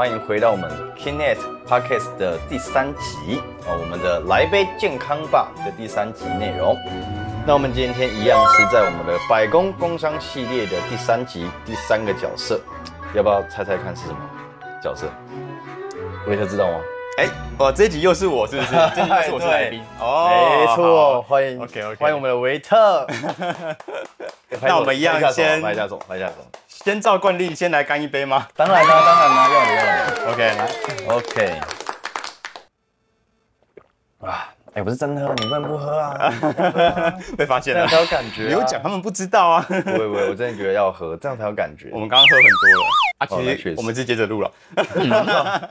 欢迎回到我们 Kinet Podcast 的第三集啊，我们的来杯健康吧的第三集内容。那我们今天一样是在我们的百工工商系列的第三集第三个角色，要不要猜猜看是什么角色？维特知道吗？哎，哇，这集又是我，是不是？这集是我是 来宾哦，没错，欢迎 OK OK，欢迎我们的维特。那我们一样先来下手，来下手。先照惯例，先来干一杯吗？当然啦，当然啦，要的要的。OK，来，OK。啊，哎，不是真喝，你不能不喝啊。被发现了，才有感觉。你有讲，他们不知道啊。不会不会，我真的觉得要喝，这样才有感觉。我们刚刚喝很多了啊，其实我们是接着录了。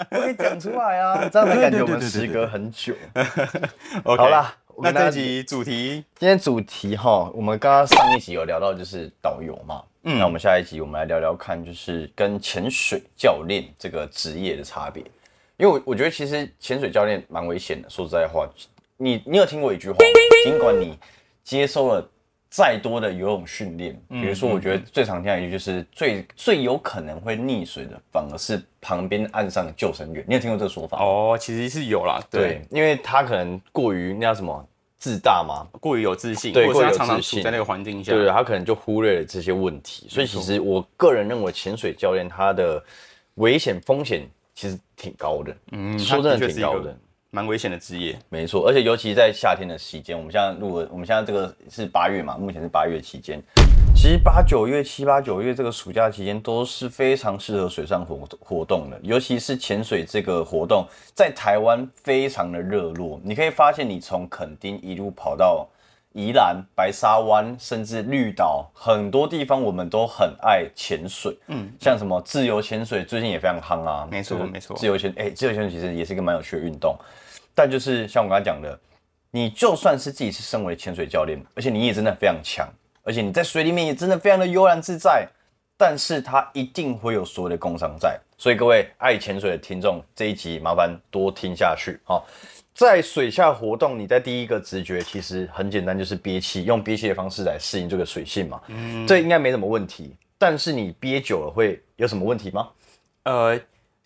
不可以讲出来啊，这样才感觉我们时隔很久。OK，好啦。那这集主题，今天主题哈，我们刚刚上一集有聊到就是导游嘛，嗯，那我们下一集我们来聊聊看，就是跟潜水教练这个职业的差别。因为我我觉得其实潜水教练蛮危险的，说实在话，你你有听过一句话，尽管你接收了再多的游泳训练，比如说我觉得最常听的一句就是最最有可能会溺水的，反而是旁边岸上的救生员。你有听过这个说法？哦，其实是有啦，对，因为他可能过于那叫什么。自大嘛？过于有自信，对，过于有自信，在那个环境下，对他可能就忽略了这些问题。所以其实我个人认为，潜水教练他的危险风险其实挺高的。嗯，说真的挺高的。蛮危险的职业，没错，而且尤其在夏天的期间，我们现在录，我们现在这个是八月嘛，目前是八月期间，其实八九月、七八九月这个暑假期间都是非常适合水上活活动的，尤其是潜水这个活动，在台湾非常的热络。你可以发现，你从垦丁一路跑到。宜兰、白沙湾，甚至绿岛，很多地方我们都很爱潜水。嗯，像什么自由潜水，最近也非常夯啊。没错，没错。自由潜，哎，自由潜水其实也是一个蛮有趣的运动。但就是像我刚才讲的，你就算是自己是身为潜水教练，而且你也真的非常强，而且你在水里面也真的非常的悠然自在，但是它一定会有所有的工伤在。所以各位爱潜水的听众，这一集麻烦多听下去哈。在水下活动，你在第一个直觉其实很简单，就是憋气，用憋气的方式来适应这个水性嘛。嗯，这应该没什么问题。但是你憋久了会有什么问题吗？呃，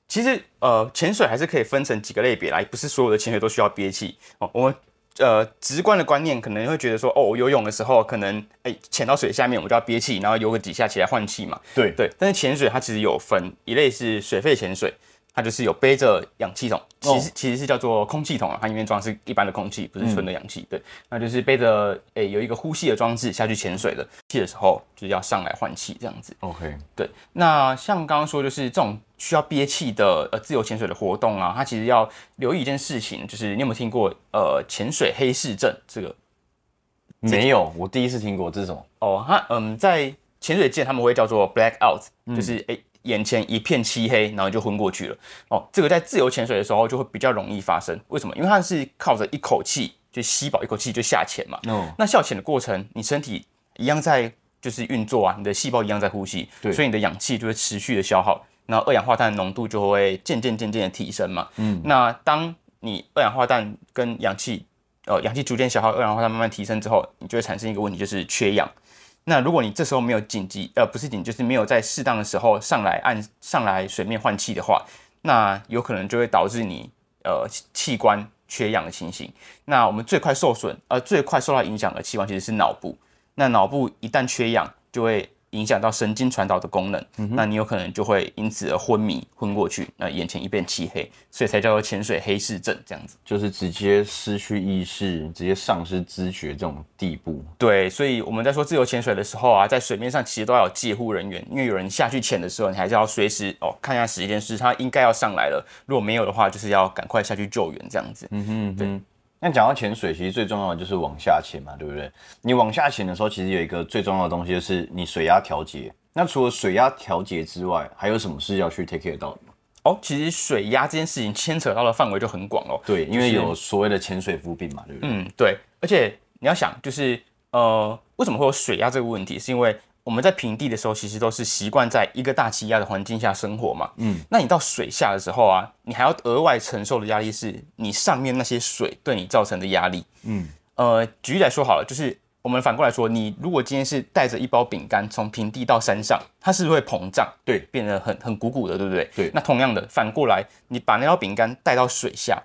其实呃，潜水还是可以分成几个类别来，不是所有的潜水都需要憋气哦。我们呃直观的观念可能会觉得说，哦，游泳的时候可能哎潜到水下面，我就要憋气，然后游个几下起来换气嘛。对对，但是潜水它其实有分一类是水肺潜水。它就是有背着氧气筒，其实其实是叫做空气筒啊，它里面装的是一般的空气，不是纯的氧气。对，那就是背着诶有一个呼吸的装置下去潜水的，气的时候就是要上来换气这样子。OK，对。那像刚刚说，就是这种需要憋气的呃自由潜水的活动啊，他其实要留意一件事情，就是你有没有听过呃潜水黑市症这个？没有，我第一次听过这种。哦，它嗯在潜水界他们会叫做 black out，就是诶。眼前一片漆黑，然后就昏过去了。哦，这个在自由潜水的时候就会比较容易发生。为什么？因为它是靠着一口气就吸饱一口气就下潜嘛。哦。那下潜的过程，你身体一样在就是运作啊，你的细胞一样在呼吸，对。所以你的氧气就会持续的消耗，然后二氧化碳浓度就会渐渐渐渐的提升嘛。嗯。那当你二氧化碳跟氧气，呃，氧气逐渐消耗，二氧化碳慢慢提升之后，你就会产生一个问题，就是缺氧。那如果你这时候没有紧急，呃，不是紧，就是没有在适当的时候上来按上来水面换气的话，那有可能就会导致你呃器官缺氧的情形。那我们最快受损，呃，最快受到影响的器官其实是脑部。那脑部一旦缺氧，就会。影响到神经传导的功能，那你有可能就会因此而昏迷、昏过去，那眼前一片漆黑，所以才叫做潜水黑视症这样子，就是直接失去意识、直接丧失知觉这种地步。对，所以我们在说自由潜水的时候啊，在水面上其实都要有介护人员，因为有人下去潜的时候，你还是要随时哦看一下时间，是他应该要上来了，如果没有的话，就是要赶快下去救援这样子。嗯哼，对。那讲到潜水，其实最重要的就是往下潜嘛，对不对？你往下潜的时候，其实有一个最重要的东西，就是你水压调节。那除了水压调节之外，还有什么是要去 take care 到的吗？哦，其实水压这件事情牵扯到的范围就很广哦。对，因为有所谓的潜水浮病嘛，对不对？嗯，对。而且你要想，就是呃，为什么会有水压这个问题？是因为我们在平地的时候，其实都是习惯在一个大气压的环境下生活嘛。嗯，那你到水下的时候啊，你还要额外承受的压力是你上面那些水对你造成的压力。嗯，呃，举例来说好了，就是我们反过来说，你如果今天是带着一包饼干从平地到山上，它是不是会膨胀？对变得很很鼓鼓的，对不对？对那同样的，反过来，你把那包饼干带到水下，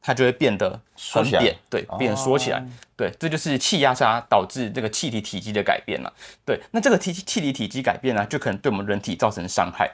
它就会变得很扁，对，变缩起来。对，这就是气压差导致这个气体体积的改变了。对，那这个气气体体积改变呢，就可能对我们人体造成伤害。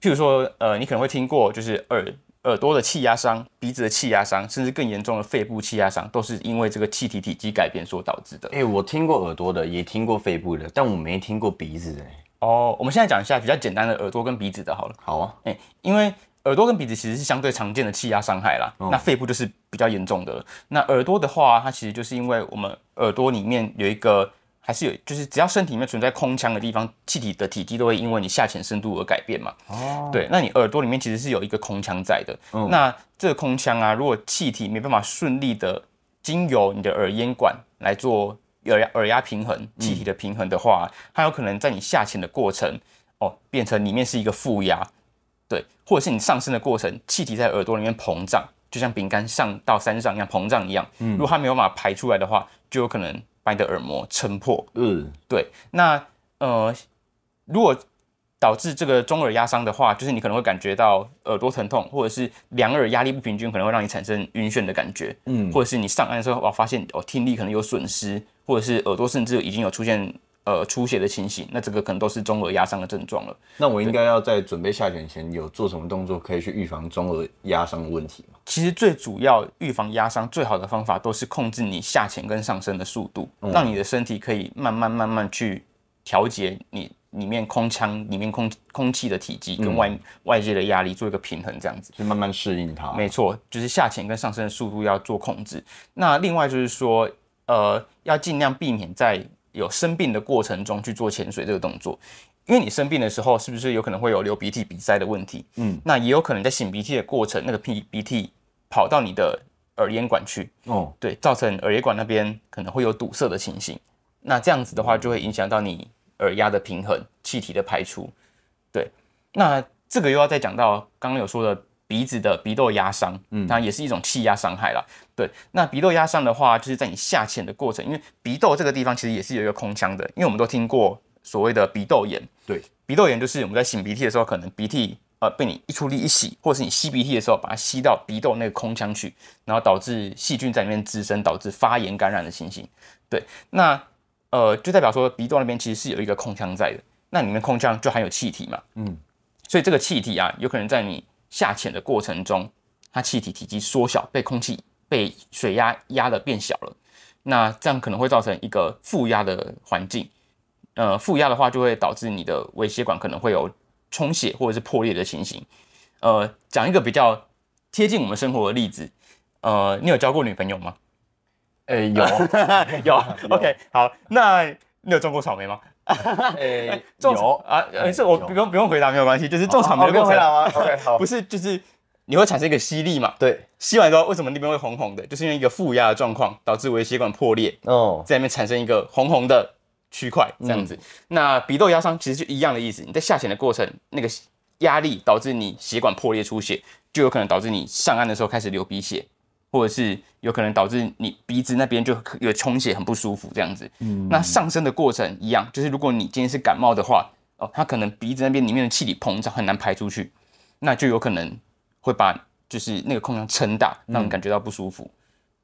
譬如说，呃，你可能会听过，就是耳耳朵的气压伤、鼻子的气压伤，甚至更严重的肺部气压伤，都是因为这个气体体积改变所导致的。哎、我听过耳朵的，也听过肺部的，但我没听过鼻子的、哦，我们现在讲一下比较简单的耳朵跟鼻子的好了。好啊，哎、因为耳朵跟鼻子其实是相对常见的气压伤害啦，那肺部就是比较严重的了。那耳朵的话，它其实就是因为我们耳朵里面有一个，还是有，就是只要身体里面存在空腔的地方，气体的体积都会因为你下潜深度而改变嘛。哦，对，那你耳朵里面其实是有一个空腔在的。那这个空腔啊，如果气体没办法顺利的经由你的耳咽管来做耳压耳压平衡、气体的平衡的话，它有可能在你下潜的过程，哦，变成里面是一个负压，对，或者是你上升的过程，气体在耳朵里面膨胀，就像饼干上到山上一样膨胀一样。嗯如果它没有办法排出来的话，就有可能把你的耳膜撑破。嗯，对，那呃，如果导致这个中耳压伤的话，就是你可能会感觉到耳朵疼痛，或者是两耳压力不平均，可能会让你产生晕眩的感觉。嗯，或者是你上岸的时候，哇，发现哦听力可能有损失，或者是耳朵甚至已经有出现呃出血的情形，那这个可能都是中耳压伤的症状了。那我应该要在准备下潜前有做什么动作，可以去预防中耳压伤的问题吗？其实最主要预防压伤最好的方法都是控制你下潜跟上升的速度，让你的身体可以慢慢慢慢去调节你里面空腔里面空空气的体积跟外、外界的压力做一个平衡，这样子。去慢慢适应它。没错，就是下潜跟上升的速度要做控制。那另外就是说，呃，要尽量避免在有生病的过程中去做潜水这个动作，因为你生病的时候，是不是有可能会有流鼻涕、鼻塞的问题？嗯，那也有可能在擤鼻涕的过程，那个鼻鼻涕跑到你的耳咽管去，哦，对，造成耳咽管那边可能会有堵塞的情形。那这样子的话，就会影响到你耳压的平衡、气体的排出。对，那这个又要再讲到刚刚有说的鼻子的鼻窦压伤，嗯，当然也是一种气压伤害啦。对，那鼻窦压伤的话，就是在你下潜的过程，因为鼻窦这个地方其实也是有一个空腔的，因为我们都听过所谓的鼻窦炎。对，鼻窦炎就是我们在擤鼻涕的时候，可能鼻涕呃被你一出力一洗，或者是你吸鼻涕的时候把它吸到鼻窦那个空腔去，然后导致细菌在里面滋生，导致发炎感染的情形。对，那呃就代表说鼻窦那边其实是有一个空腔在的，那里面空腔就含有气体嘛，嗯，所以这个气体啊，有可能在你下潜的过程中，它气体体积缩小，被空气被水压压的变小了，那这样可能会造成一个负压的环境。呃，负压的话就会导致你的微血管可能会有充血或者是破裂的情形。呃，讲一个比较贴近我们生活的例子，呃，你有交过女朋友吗？哎、有，有。OK，好，那你有种过草莓吗？哎、种有啊，没事，我不用不用回答，没有关系。就是种草莓哦不用回答吗？OK，好不，是就是你会产生一个吸力嘛？对，吸完之后，为什么那边会红红的？就是因为一个负压的状况导致微血管破裂，哦，在里面产生一个红红的区块，这样子。那鼻窦压伤其实就一样的意思，你在下潜的过程，那个压力导致你血管破裂出血，就有可能导致你上岸的时候开始流鼻血，或者是有可能导致你鼻子那边就有充血，很不舒服这样子。嗯，那上升的过程一样，就是如果你今天是感冒的话，哦，它可能鼻子那边里面的气体膨胀很难排出去，那就有可能会把就是那个空腔撑大，让你感觉到不舒服。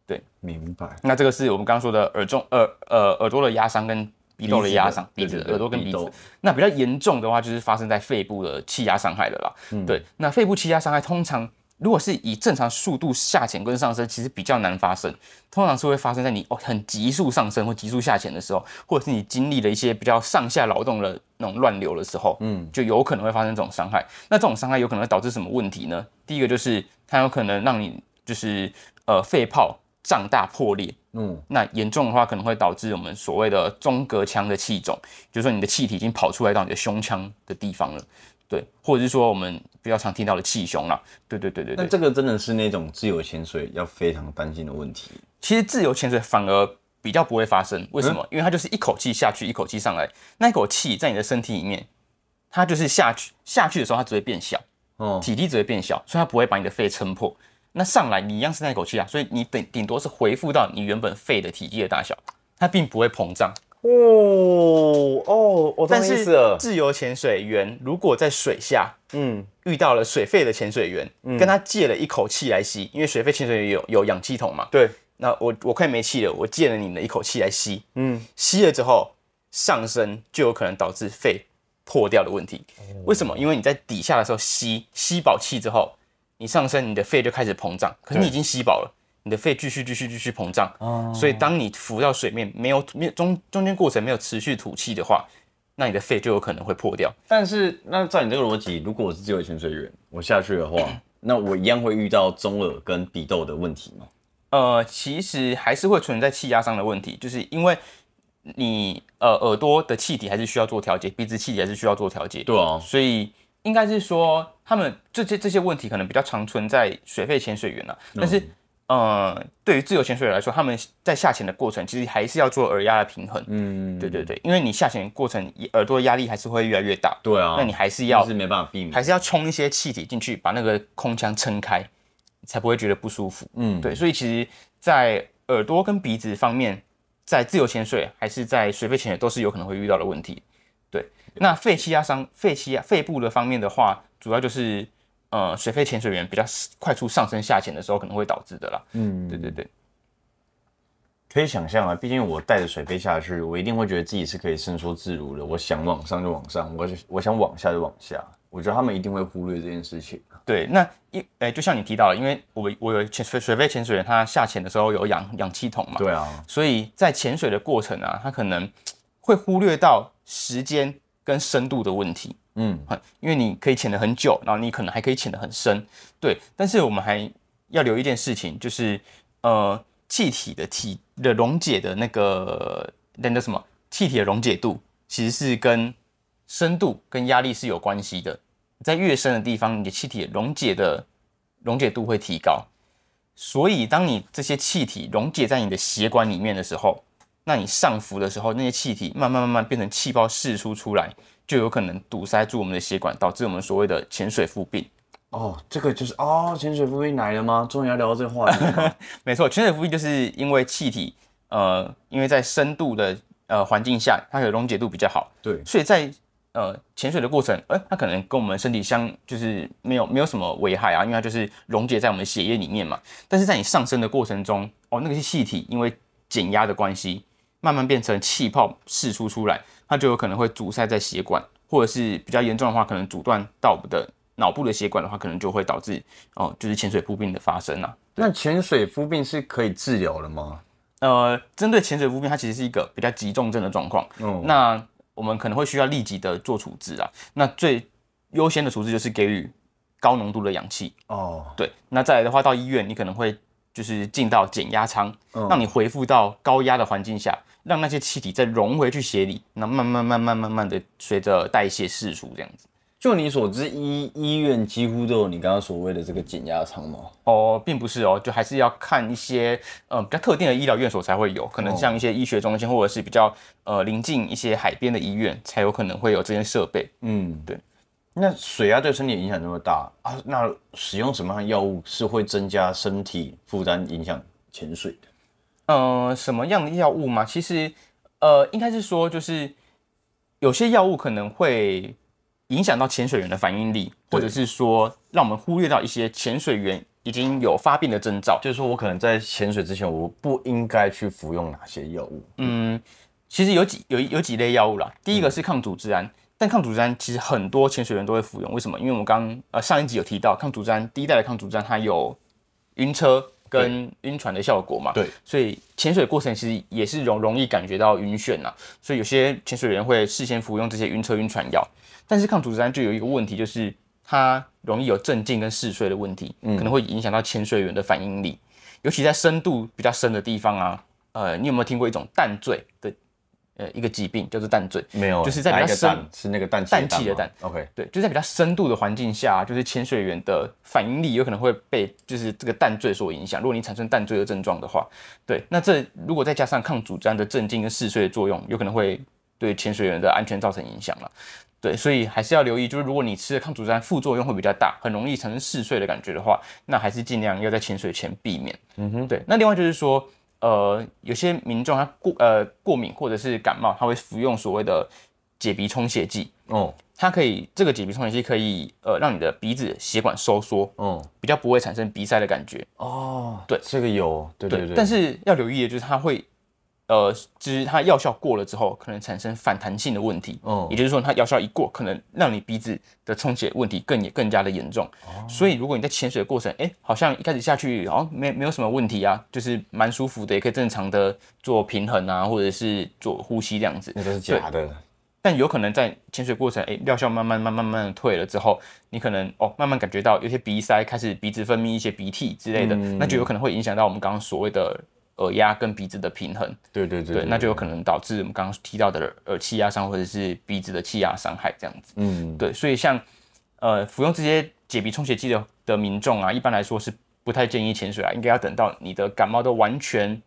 对明白。那这个是我们刚刚说的耳中耳呃耳朵的压伤跟鼻窦的压伤，鼻子耳朵跟鼻子。那比较严重的话，就是发生在肺部的气压伤害的啦。嗯对，那肺部气压伤害通常如果是以正常速度下潜跟上升，其实比较难发生，通常是会发生在你哦很急速上升或急速下潜的时候，或者是你经历了一些比较上下劳动的那种乱流的时候，嗯，就有可能会发生这种伤害。那这种伤害有可能会导致什么问题呢？第一个就是它有可能让你就是呃肺泡胀大破裂，嗯，那严重的话可能会导致我们所谓的中隔腔的气肿，就是说你的气体已经跑出来到你的胸腔的地方了，对，或者是说我们比较常听到的气胸啦，对对对对对。那这个真的是那种自由潜水要非常担心的问题。其实自由潜水反而比较不会发生，为什么？因为它就是一口气下去，一口气上来，那一口气在你的身体里面，它就是下去下去的时候它只会变小，哦，体积只会变小，所以它不会把你的肺撑破。那上来你一样是那一口气啊，所以你顶顶多是恢复到你原本肺的体积的大小，它并不会膨胀。哦哦，我懂但是意思了。自由潜水员如果在水下嗯，遇到了水肺的潜水员，跟他借了一口气来吸，因为水肺潜水员有有氧气筒嘛，对，那我我快没气了，我借了你的一口气来吸，嗯，吸了之后上升就有可能导致肺破掉的问题。为什么？因为你在底下的时候吸吸饱气之后，你上升，你的肺就开始膨胀，可是你已经吸饱了。你的肺继续继续继续膨胀，所以当你浮到水面，没有没有中中间过程没有持续吐气的话，那你的肺就有可能会破掉。但是那照你这个逻辑，如果我是自由潜水员，我下去的话，那我一样会遇到中耳跟鼻窦的问题吗？呃，其实还是会存在气压上的问题，就是因为你呃耳朵的气体还是需要做调节，鼻子气体还是需要做调节，对啊，所以应该是说他们这些这些问题可能比较常存在水肺潜水员啊，但是。呃，对于自由潜水员来说，他们在下潜的过程其实还是要做耳压的平衡。嗯，对对对，因为你下潜过程耳朵的压力还是会越来越大。对啊，那你还是要是没办法避免，还是要充一些气体进去，把那个空腔撑开，才不会觉得不舒服。嗯，对，所以其实，在耳朵跟鼻子方面，在自由潜水还是在水肺潜水都是有可能会遇到的问题。对，那肺气压伤、肺气压、肺部的方面的话，主要就是。呃，水肺潜水员比较快速上升下潜的时候，可能会导致的啦。嗯，对对对，可以想象啊，毕竟我带着水肺下去，我一定会觉得自己是可以伸缩自如的。我想往上就往上，我我想往下就往下。我觉得他们一定会忽略这件事情。对，那一哎，就像你提到，因为我我有潜水水肺潜水员，他下潜的时候有氧氧气筒嘛。对啊，所以在潜水的过程啊，他可能会忽略到时间跟深度的问题。嗯，因为你可以潜得很久，然后你可能还可以潜得很深，对。但是我们还要留一件事情，就是呃，气体的体的溶解的那个那个什么，气体的溶解度其实是跟深度跟压力是有关系的。在越深的地方，你的气体溶解的溶解度会提高。所以，当你这些气体溶解在你的血管里面的时候，那你上浮的时候，那些气体慢慢慢慢变成气泡释出出来。就有可能堵塞住我们的血管，导致我们所谓的潜水腹病。哦，这个就是哦，潜水腹病来了吗？终于要聊到这个话题了。没错，潜水腹病就是因为气体，呃，因为在深度的呃环境下，它的溶解度比较好。对，所以在呃潜水的过程，呃，它可能跟我们身体相就是没有没有什么危害啊，因为它就是溶解在我们血液里面嘛。但是在你上升的过程中，哦，那个是气体，因为减压的关系。慢慢变成气泡释出出来，它就有可能会阻塞在血管，或者是比较严重的话，可能阻断到我们的脑部的血管的话，可能就会导致哦，就是潜水夫病的发生啊。那潜水夫病是可以治疗的吗？呃，针对潜水夫病，它其实是一个比较急重症的状况。嗯，那我们可能会需要立即的做处置啊。那最优先的处置就是给予高浓度的氧气。哦，对。那再来的话，到医院你可能会就是进到减压舱，让你回复到高压的环境下。让那些气体再融回去血里，那慢慢慢慢慢慢的随着代谢释出，这样子。就你所知，医医院几乎都有你刚刚所谓的这个减压舱吗？哦，并不是哦，就还是要看一些呃比较特定的医疗院所才会有，可能像一些医学中心或者是比较呃临近一些海边的医院才有可能会有这些设备。嗯，对。那水压对身体影响那么大啊？那使用什么样的药物是会增加身体负担、影响潜水的？呃，什么样的药物嘛？其实，呃，应该是说，就是有些药物可能会影响到潜水员的反应力，或者是说，让我们忽略到一些潜水员已经有发病的征兆。就是说我可能在潜水之前，我不应该去服用哪些药物？嗯，其实有几有有几类药物啦。第一个是抗组织胺，但抗组织胺其实很多潜水员都会服用。为什么？因为我们刚呃上一集有提到，抗组织胺第一代的抗组织胺它有晕车。跟晕船的效果嘛，对，所以潜水过程其实也是容容易感觉到晕眩呐，所以有些潜水员会事先服用这些晕车晕船药。但是抗组织胺就有一个问题，就是它容易有镇静跟嗜睡的问题，可能会影响到潜水员的反应力，尤其在深度比较深的地方啊。呃，你有没有听过一种淡醉的？呃，一个疾病叫做淡醉，没有，就是在比较深，是那个氮氮气的氮。OK，对，就在比较深度的环境下，就是潜水员的反应力有可能会被就是这个淡醉所影响。如果你产生淡醉的症状的话，对，那这如果再加上抗组胺的镇静跟嗜睡的作用，有可能会对潜水员的安全造成影响了。对，所以还是要留意，就是如果你吃的抗组胺副作用会比较大，很容易产生嗜睡的感觉的话，那还是尽量要在潜水前避免。嗯哼，对。那另外就是说。呃，有些民众他过呃过敏或者是感冒，他会服用所谓的解鼻充血剂。哦，它可以这个解鼻充血剂可以呃让你的鼻子血管收缩，嗯，比较不会产生鼻塞的感觉。哦，对这个有，对对对，但是要留意的就是它会。呃，就是它药效过了之后，可能产生反弹性的问题。嗯也就是说，它药效一过，可能让你鼻子的充血问题更也更加的严重。哦所以，如果你在潜水的过程，哎，好像一开始下去，好像没没有什么问题啊，就是蛮舒服的，也可以正常的做平衡啊，或者是做呼吸这样子。那都是假的。但有可能在潜水过程，哎，药效慢慢、慢慢、慢慢的退了之后，你可能哦，慢慢感觉到有些鼻塞，开始鼻子分泌一些鼻涕之类的，那就有可能会影响到我们刚刚所谓的耳压跟鼻子的平衡。对对对对，那就有可能导致我们刚刚提到的耳气压伤或者是鼻子的气压伤害这样子。嗯，对，所以像呃服用这些解鼻充血剂的的民众啊，一般来说是不太建议潜水啊，应该要等到你的感冒都完全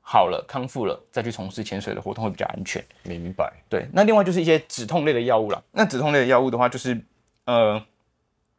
好了、康复了，再去从事潜水的活动会比较安全。明白。对，那另外就是一些止痛类的药物了。那止痛类的药物的话，就是呃，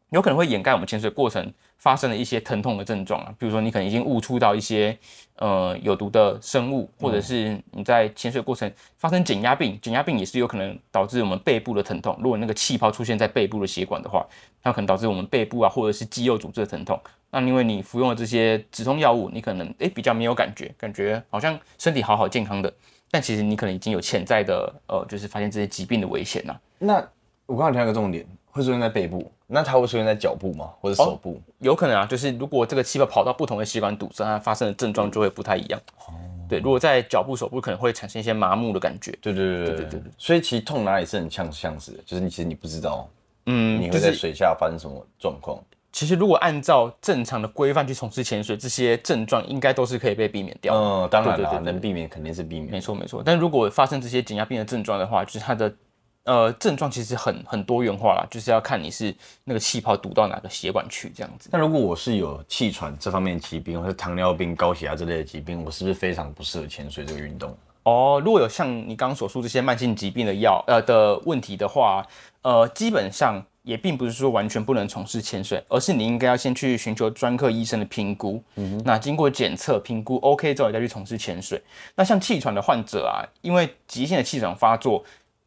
有可能会掩盖我们潜水过程发生了一些疼痛的症状啊，比如说你可能已经误触到一些呃有毒的生物，或者是你在潜水过程发生减压病，减压病也是有可能导致我们背部的疼痛。如果那个气泡出现在背部的血管的话，它可能导致我们背部啊或者是肌肉组织的疼痛。那因为你服用了这些止痛药物，你可能诶比较没有感觉，感觉好像身体好好健康的，但其实你可能已经有潜在的呃，就是发现这些疾病的危险呐、那我刚刚提到一个重点，会出现在背部，那它会出现在脚部吗？或者手部？有可能啊，就是如果这个气泡跑到不同的血管堵塞，它发生的症状就会不太一样。哦对，如果在脚部、手部，可能会产生一些麻木的感觉。对对对对对对对。所以其实痛哪里是很相相似的，就是你其实你不知道嗯，你就是会在水下发生什么状况。其实如果按照正常的规范去从事潜水，这些症状应该都是可以被避免掉的。嗯，当然啦，对对对对能避免肯定是避免。没错没错，但如果发生这些减压病的症状的话，就是它的呃症状其实很很多元化啦，就是要看你是那个气泡堵到哪个血管去这样子。那如果我是有气喘这方面疾病，或者糖尿病、高血压之类的疾病，我是不是非常不适合潜水这个运动？哦，如果有像你刚刚所述这些慢性疾病的药呃的问题的话，呃，基本上也并不是说完全不能从事潜水，而是你应该要先去寻求专科医生的评估。嗯，那经过检测评估 OK 之后，再去从事潜水。那像气喘的患者啊，因为急性的气喘发作，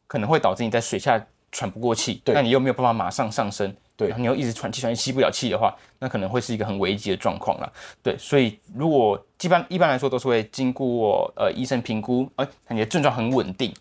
可能会导致你在水下喘不过气，对那你又没有办法马上上升，对然后你又一直喘气喘气吸不了气的话，那可能会是一个很危急的状况了。对，所以如果一般一般来说都是会经过呃医生评估，呃你的症状很稳定，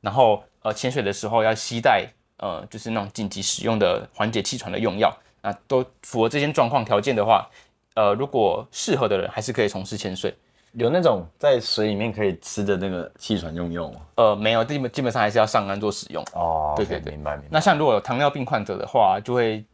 然后呃潜水的时候要携带呃就是那种紧急使用的缓解气喘的用药，那都符合这些状况条件的话，呃如果适合的人还是可以从事潜水。有那种在水里面可以吃的那个气喘用用吗？呃，没有，基本基本上还是要上岸做使用。哦，对对对明白明白。那像如果有糖尿病患者的话，就会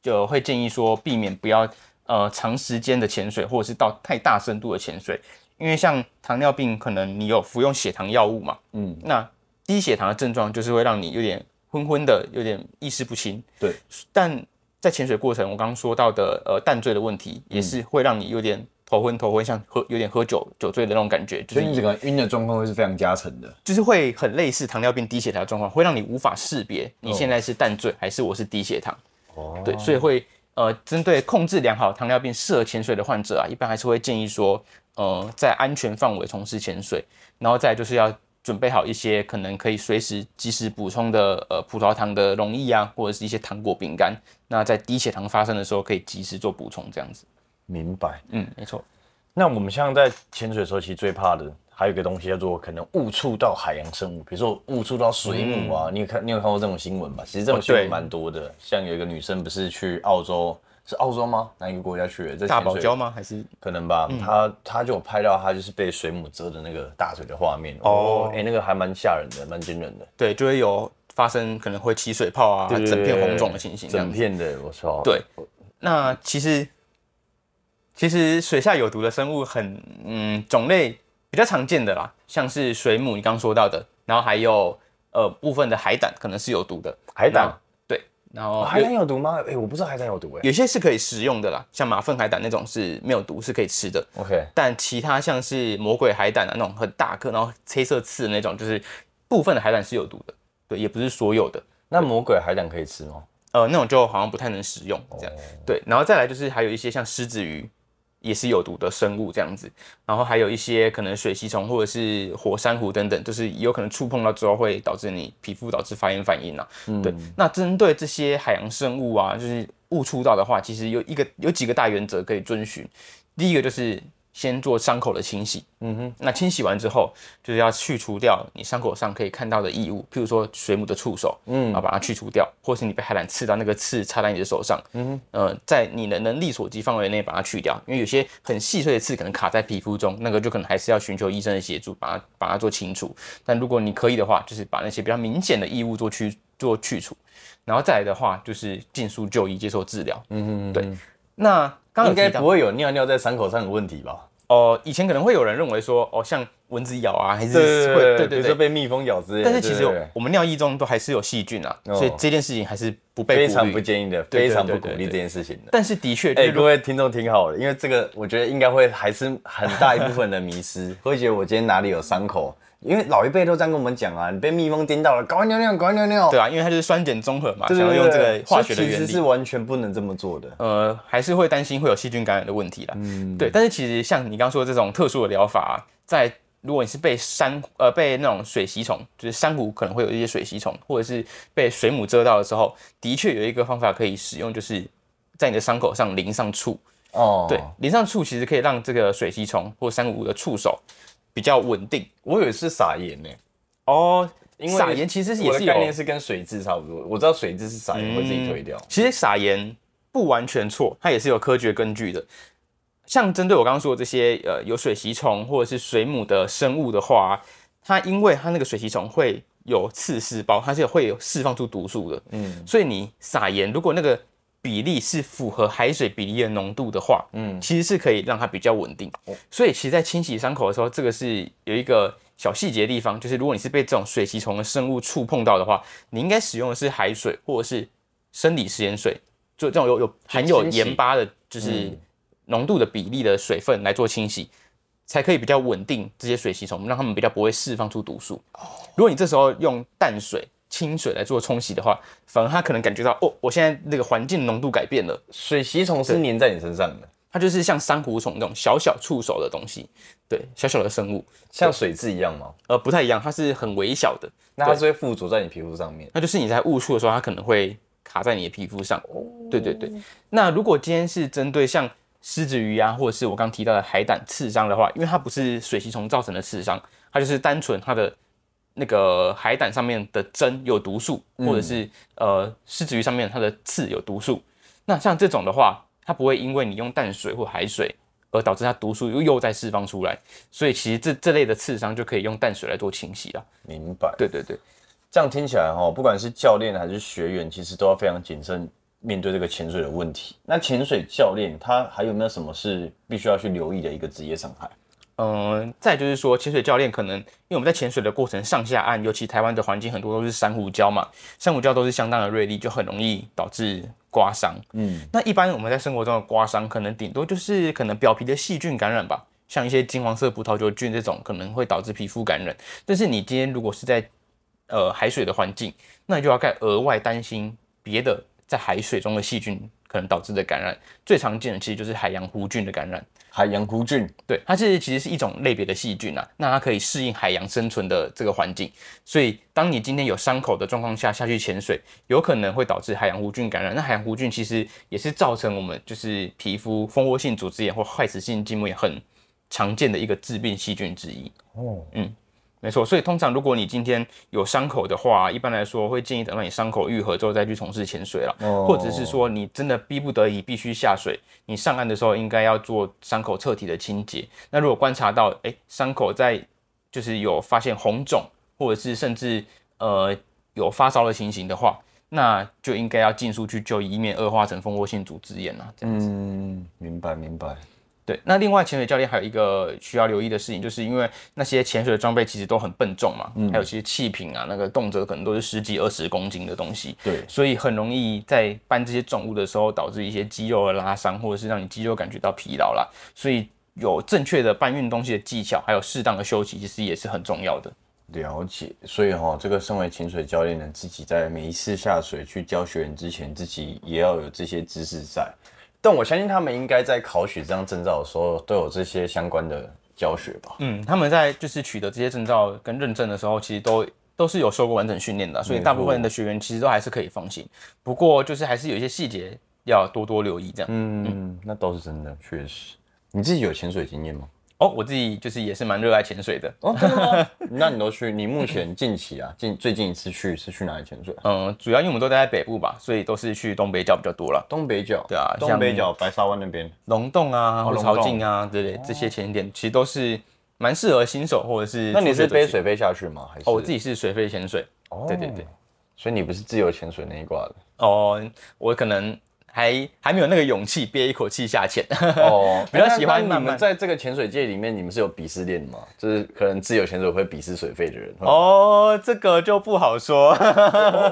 就会建议说避免不要呃长时间的潜水，或者是到太大深度的潜水，因为像糖尿病，可能你有服用血糖药物嘛，嗯，那低血糖的症状就是会让你有点昏昏的，有点意识不清。对，但在潜水过程，我刚刚说到的呃淡醉的问题，也是会让你有点头昏头昏，像喝有点喝酒酒醉的那种感觉，就是所以你整个晕的状况会是非常加成的。就是会很类似糖尿病低血糖的状况，会让你无法识别你现在是淡醉还是我是低血糖。哦，对，所以会呃，针对控制良好糖尿病适合潜水的患者啊，一般还是会建议说，呃，在安全范围从事潜水，然后再就是要准备好一些可能可以随时及时补充的呃葡萄糖的溶液啊，或者是一些糖果饼干，那在低血糖发生的时候可以及时做补充，这样子。明白。嗯，没错。那我们像在潜水的时候，其实最怕的还有一个东西叫做可能误触到海洋生物，比如说误触到水母啊。你有看你有看过这种新闻吧？其实这种新闻蛮多的。像有一个女生不是去澳洲，是澳洲吗？哪一个国家去的？在大堡礁吗？还是可能吧，嗯她她就有拍到她就是被水母蛰的那个大腿的画面。哦哦，哎、那个还蛮吓人的，蛮惊人的。对，就会有发生可能会起水泡啊，对整片红肿的情形。整片的，我操。对，那其实其实水下有毒的生物很嗯种类比较常见的啦，像是水母，你刚刚说到的，然后还有呃部分的海胆可能是有毒的，海胆那对，然后哦海有胆有毒吗？哎、我不知道海胆有毒哎、有些是可以食用的啦，像马粪海胆那种是没有毒，是可以吃的。OK，但其他像是魔鬼海胆啊那种很大颗，然后黑色刺的那种，就是部分的海胆是有毒的，对，也不是所有的。那魔鬼海胆可以吃吗？呃，那种就好像不太能食用这样。哦对，然后再来就是还有一些像狮子鱼，也是有毒的生物这样子。然后还有一些可能水吸虫或者是火珊瑚等等，就是有可能触碰到之后会导致你皮肤导致发炎反应啊。对，那针对这些海洋生物啊，就是误触到的话，其实有一个有几个大原则可以遵循。第一个就是先做伤口的清洗，嗯哼，那清洗完之后，就是要去除掉你伤口上可以看到的异物，譬如说水母的触手，嗯，啊把它去除掉，或是你被海胆刺到，那个刺插在你的手上，嗯哼，呃，在你的能力所及范围内把它去掉，因为有些很细碎的刺可能卡在皮肤中，那个就可能还是要寻求医生的协助，把它把它做清除。但如果你可以的话，就是把那些比较明显的异物做去做去除，然后再来的话就是尽速就医接受治疗，嗯哼，对，那。应该不会有尿尿在伤口上的问题吧？哦，以前可能会有人认为说，哦，像蚊子咬啊，还是会对对对，被蜜蜂咬之类。但是其实我们尿液中都还是有细菌啊，所以这件事情还是不被非常不建议的，非常不鼓励这件事情的。但是的确，哎，各位听众挺好的，因为这个我觉得应该会还是很大一部分的迷失，会觉得我今天哪里有伤口。因为老一辈都这样跟我们讲啊，你被蜜蜂叮到了，赶快尿尿，赶快尿尿。对啊，因为它就是酸碱中和嘛，想要用这个化学的原理。其实是完全不能这么做的。呃，还是会担心会有细菌感染的问题啦。嗯，对。但是其实像你刚说的这种特殊的疗法，在如果你是被珊呃被那种水吸虫，就是珊瑚可能会有一些水吸虫，或者是被水母蛰到的时候，的确有一个方法可以使用，就是在你的伤口上淋上醋。哦，对，淋上醋其实可以让这个水吸虫或珊瑚的触手。比较稳定，我以为是撒盐呢。哦，因为撒盐其实也是概念是跟水质差不多。我知道水质是撒盐会自己退掉，其实撒盐不完全错，它也是有科学根据的。像针对我刚刚说的这些呃有水吸虫或者是水母的生物的话，它因为它那个水吸虫会有刺丝胞，它是会有释放出毒素的。嗯，所以你撒盐，如果那个比例是符合海水比例的浓度的话，嗯，其实是可以让它比较稳定。所以其实，在清洗伤口的时候，这个是有一个小细节的地方，就是如果你是被这种水吸虫的生物触碰到的话，你应该使用的是海水或者是生理食盐水，就这种有有含有盐巴的，就是浓度的比例的水分来做清洗，才可以比较稳定这些水吸虫，让它们比较不会释放出毒素。如果你这时候用淡水。清水来做冲洗的话，反而它可能感觉到哦，我现在那个环境浓度改变了。水吸虫是粘在你身上的，它就是像珊瑚虫那种小小触手的东西，对，小小的生物，像水蛭一样吗？呃，不太一样，它是很微小的。那它是会附着在你皮肤上面？那就是你在误触的时候，它可能会卡在你的皮肤上。哦对对对。那如果今天是针对像狮子鱼啊，或者是我刚提到的海胆刺伤的话，因为它不是水吸虫造成的刺伤，它就是单纯它的。那个海胆上面的针有毒素，或者是呃狮子鱼上面它的刺有毒素。那像这种的话，它不会因为你用淡水或海水而导致它毒素又又再释放出来。所以其实这这类的刺伤就可以用淡水来做清洗了。明白。对对对，这样听起来哈，不管是教练还是学员，其实都要非常谨慎面对这个潜水的问题。那潜水教练他还有没有什么是必须要去留意的一个职业伤害？嗯，再就是说，潜水教练可能因为我们在潜水的过程上下岸，尤其台湾的环境很多都是珊瑚礁嘛，珊瑚礁都是相当的锐利，就很容易导致刮伤。嗯，那一般我们在生活中的刮伤，可能顶多就是可能表皮的细菌感染吧，像一些金黄色葡萄球菌这种，可能会导致皮肤感染。但是你今天如果是在呃海水的环境，那你就要该额外担心别的在海水中的细菌可能导致的感染。最常见的其实就是海洋弧菌的感染。海洋弧菌，对，它是其实是一种类别的细菌啊，那它可以适应海洋生存的这个环境，所以当你今天有伤口的状况下下去潜水，有可能会导致海洋弧菌感染。那海洋弧菌其实也是造成我们就是皮肤蜂窝性组织炎或坏死性筋膜炎很常见的一个致病细菌之一。哦，嗯。没错，所以通常如果你今天有伤口的话，一般来说会建议等到你伤口愈合之后再去从事潜水了，或者是说你真的逼不得已必须下水，你上岸的时候应该要做伤口彻底的清洁。那如果观察到哎伤口在就是有发现红肿，或者是甚至呃有发烧的情形的话，那就应该要尽速去就医，以免恶化成蜂窝性组织炎啊。这样子，嗯，明白明白。对，那另外潜水教练还有一个需要留意的事情，就是因为那些潜水的装备其实都很笨重嘛，嗯还有些气瓶啊，那个动辄可能都是十几二十公斤的东西，对，所以很容易在搬这些重物的时候导致一些肌肉的拉伤，或者是让你肌肉感觉到疲劳啦。所以有正确的搬运东西的技巧，还有适当的休息，其实也是很重要的。了解，所以哈，这个身为潜水教练呢，自己在每一次下水去教学员之前，自己也要有这些知识在。但我相信他们应该在考取这张证照的时候都有这些相关的教学吧？嗯，他们在就是取得这些证照跟认证的时候，其实都都是有受过完整训练的，所以大部分的学员其实都还是可以放心。不过就是还是有一些细节要多多留意，这样。嗯，那倒是真的，确实。你自己有潜水经验吗？哦，我自己就是也是蛮热爱潜水的。哦，真的吗？那你都去？你目前近期啊，近最近一次去是去哪里潜水？嗯，主要因为我们都待在北部吧，所以都是去东北角比较多了。东北角，对啊，东北角白沙湾那边，龙洞啊，潮境啊，对对，这些潜点其实都是蛮适合新手或者是。那你是背水？水飞下去吗？还是？哦，我自己是水肺潜水。哦对对对。所以你不是自由潜水那一挂的哦，我可能还还没有那个勇气憋一口气下潜。哦，比较喜欢你们在这个潜水界里面，你们是有鄙视链的吗？就是可能自由潜水会鄙视水肺的人。哦，哦，这个就不好说。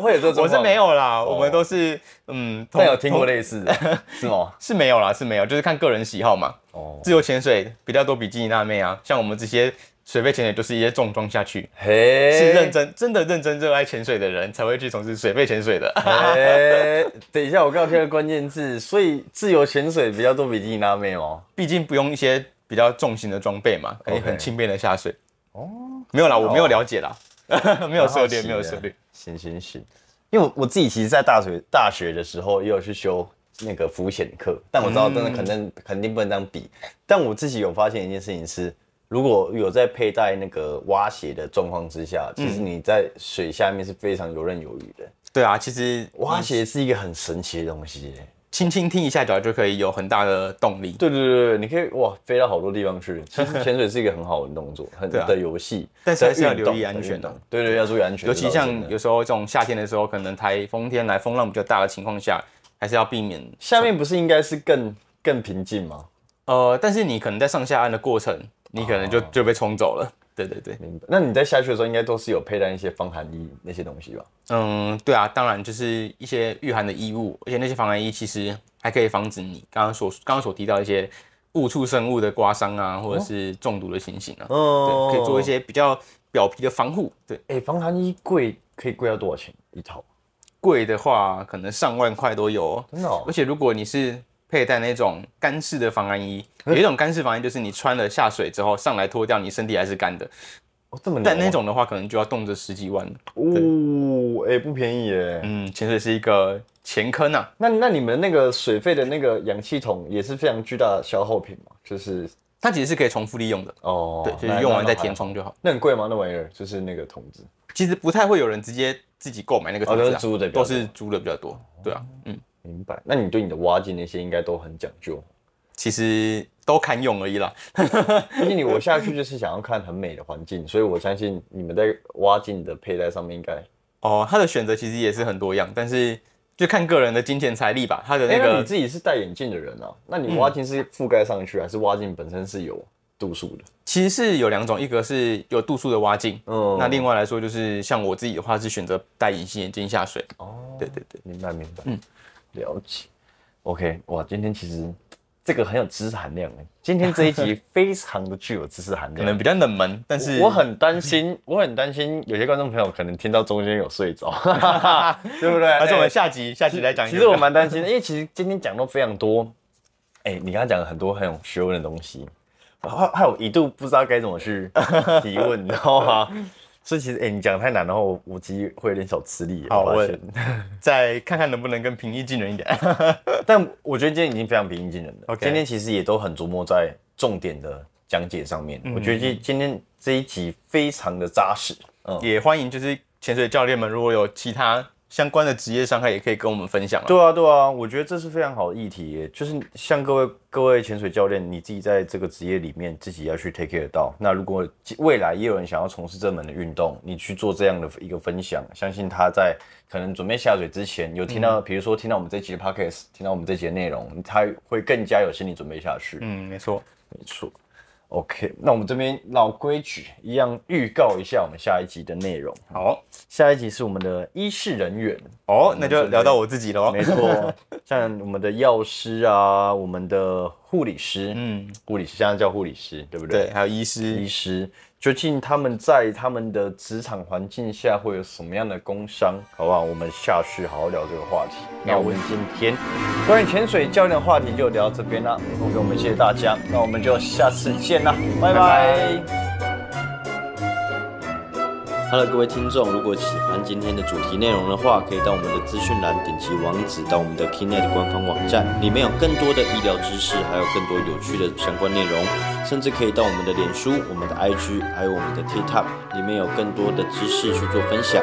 会有这种？我是没，有啦，我们都是嗯，同但有听过同类似的，是吗？是没有啦，是没有，就是看个人喜好嘛。哦，自由潜水比较多比基尼辣妹啊，像我们这些水肺潜水就是一些重装下去，嘿，是认。真真的认真热爱潜水的人才会去从事水肺潜水的。哎，等一下，我刚刚听了关键字，所以自由潜水比较多比基尼拉妹哦。毕竟不用一些比较重型的装备嘛，可以很轻便的下水。哦，没有啦，我没有了解啦，没有涉猎，没有涉猎。行行行，因为我我自己其实，在大学大学的时候也有去修那个浮潜课，但我知道真的可能、肯定不能这样比。但我自己有发现一件事情是，如果有在佩戴那个蛙鞋的状况之下，其实你在水下面是非常游刃有余的。对啊，其实蛙鞋是一个很神奇的东西耶。轻轻踢一下脚就可以有很大的动力。对对对对，你可以哇飞到好多地方去。其实潜水是一个很好的动作，很的游戏，但是还是要在运动留意安全的对对，要注意安全。尤其像有时候这种夏天的时候，可能台风天来风浪比较大的情况下，还是要避免。下面不是应该是更更平静吗？呃，但是你可能在上下岸的过程，你可能就、就被冲走了。对对对，明白。那你在下去的时候，应该都是有佩戴一些防寒衣那些东西吧？嗯，对啊，当然就是一些御寒的衣物，而且那些防寒衣其实还可以防止你刚刚所刚刚所提到一些误触生物的刮伤啊，或者是中毒的情形啊。哦对，可以做一。些比较表皮的防护。对，哎、防寒衣贵可以贵到多少钱一套？贵的话可能上万块都有哦。真的、哦而？且如果你是佩戴那种干式的防寒衣，有一种干式防寒衣就是你穿了下水之后上来脱掉，你身体还是干的。哦，这么但那种的话，可能就要动辄十几万。哦，哎、不便宜耶。嗯，潜水是一个前坑啊。那那你们那个水费的那个氧气筒也是非常巨大的消耗品嘛？就是它其实是可以重复利用的，哦，对，就是用完再。填充就好。那很贵吗？那玩意儿就是那个桶子。其实不太会有人直接自己购买那个桶子、啊哦都是租的比较多都是租的比较多。对啊，嗯，明白。那你对你的挖镜那些应该都很讲究。其实都堪用而已啦。毕竟你我下去就是想要看很美的环境，所以我相信你们在挖镜的佩戴上面应该。哦，它的选择其实也是很多样，但是就看个人的金钱财力吧。他的哎、那个那你自己是戴眼镜的人啊？那你挖镜是覆盖上去，还是挖镜本身是有度数的？其实是有两种，一个是有度数的挖镜，嗯那另外来说就是像我自己的话是选择戴隐形眼镜下水。哦，对对对，明白明白，嗯，了解。OK，哇，今天其实这个很有知识含量哎，今天这一集 非常的具有知识含量。可能比较冷门，但是我很担心，我很担心有些观众朋友可能听到中间有睡着，对不对？还是我哎们下集下集来讲其实我蛮担心的，因为其实今天讲到非常多，哎、你刚刚讲了很多很有学问的东西，还还有一度不知道该怎么去提问，你知道吗？所以其实，哎、你讲得太难，然后我我其实会有点小吃力。好我再看看能不能更平易近人一点。但我觉得今天已经非常平易近人了。OK 今天其实也都很琢磨在重点的讲解上面。我觉得今今天这一集非常的扎实。嗯，也欢迎就是潜水教练们，如果有其他相关的职业伤害，也可以跟我们分享啊。对啊，对啊，我觉得这是非常好的议题耶，就是像各位各位潜水教练，你自己在这个职业里面自己要去 take care 到。那如果未来也有人想要从事这门的运动，你去做这样的一个分享，相信他在可能准备下水之前，有听到，比如说听到我们这集的 podcast，听到我们这集的内容，他会更加有心理准备下去。嗯，没错。没错。OK，那我们这边老规矩一样预告一下我们下一集的内容。好下一集是我们的医事人员。哦，那就聊到我自己了哦。没错，像我们的药师啊，我们的护理师，嗯，护理师现在叫护理师，对不对？对，还有医师医，师究竟他们在他们的职场环境下会有什么样的工伤？好不好？我们下去好好聊这个话题。那我们今天关于潜水教练的话题就聊到这边了。OK，我们谢谢大家，那我们就下次见啦，拜拜。Hello，各位听众，如果喜欢今天的主题内容的话，可以到我们的资讯栏点击网址到我们的 Kinet 官方网站，里面有更多的医疗知识，还有更多有趣的相关内容，甚至可以到我们的脸书、我们的 IG，还有我们的 TikTok，里面有更多的知识去做分享。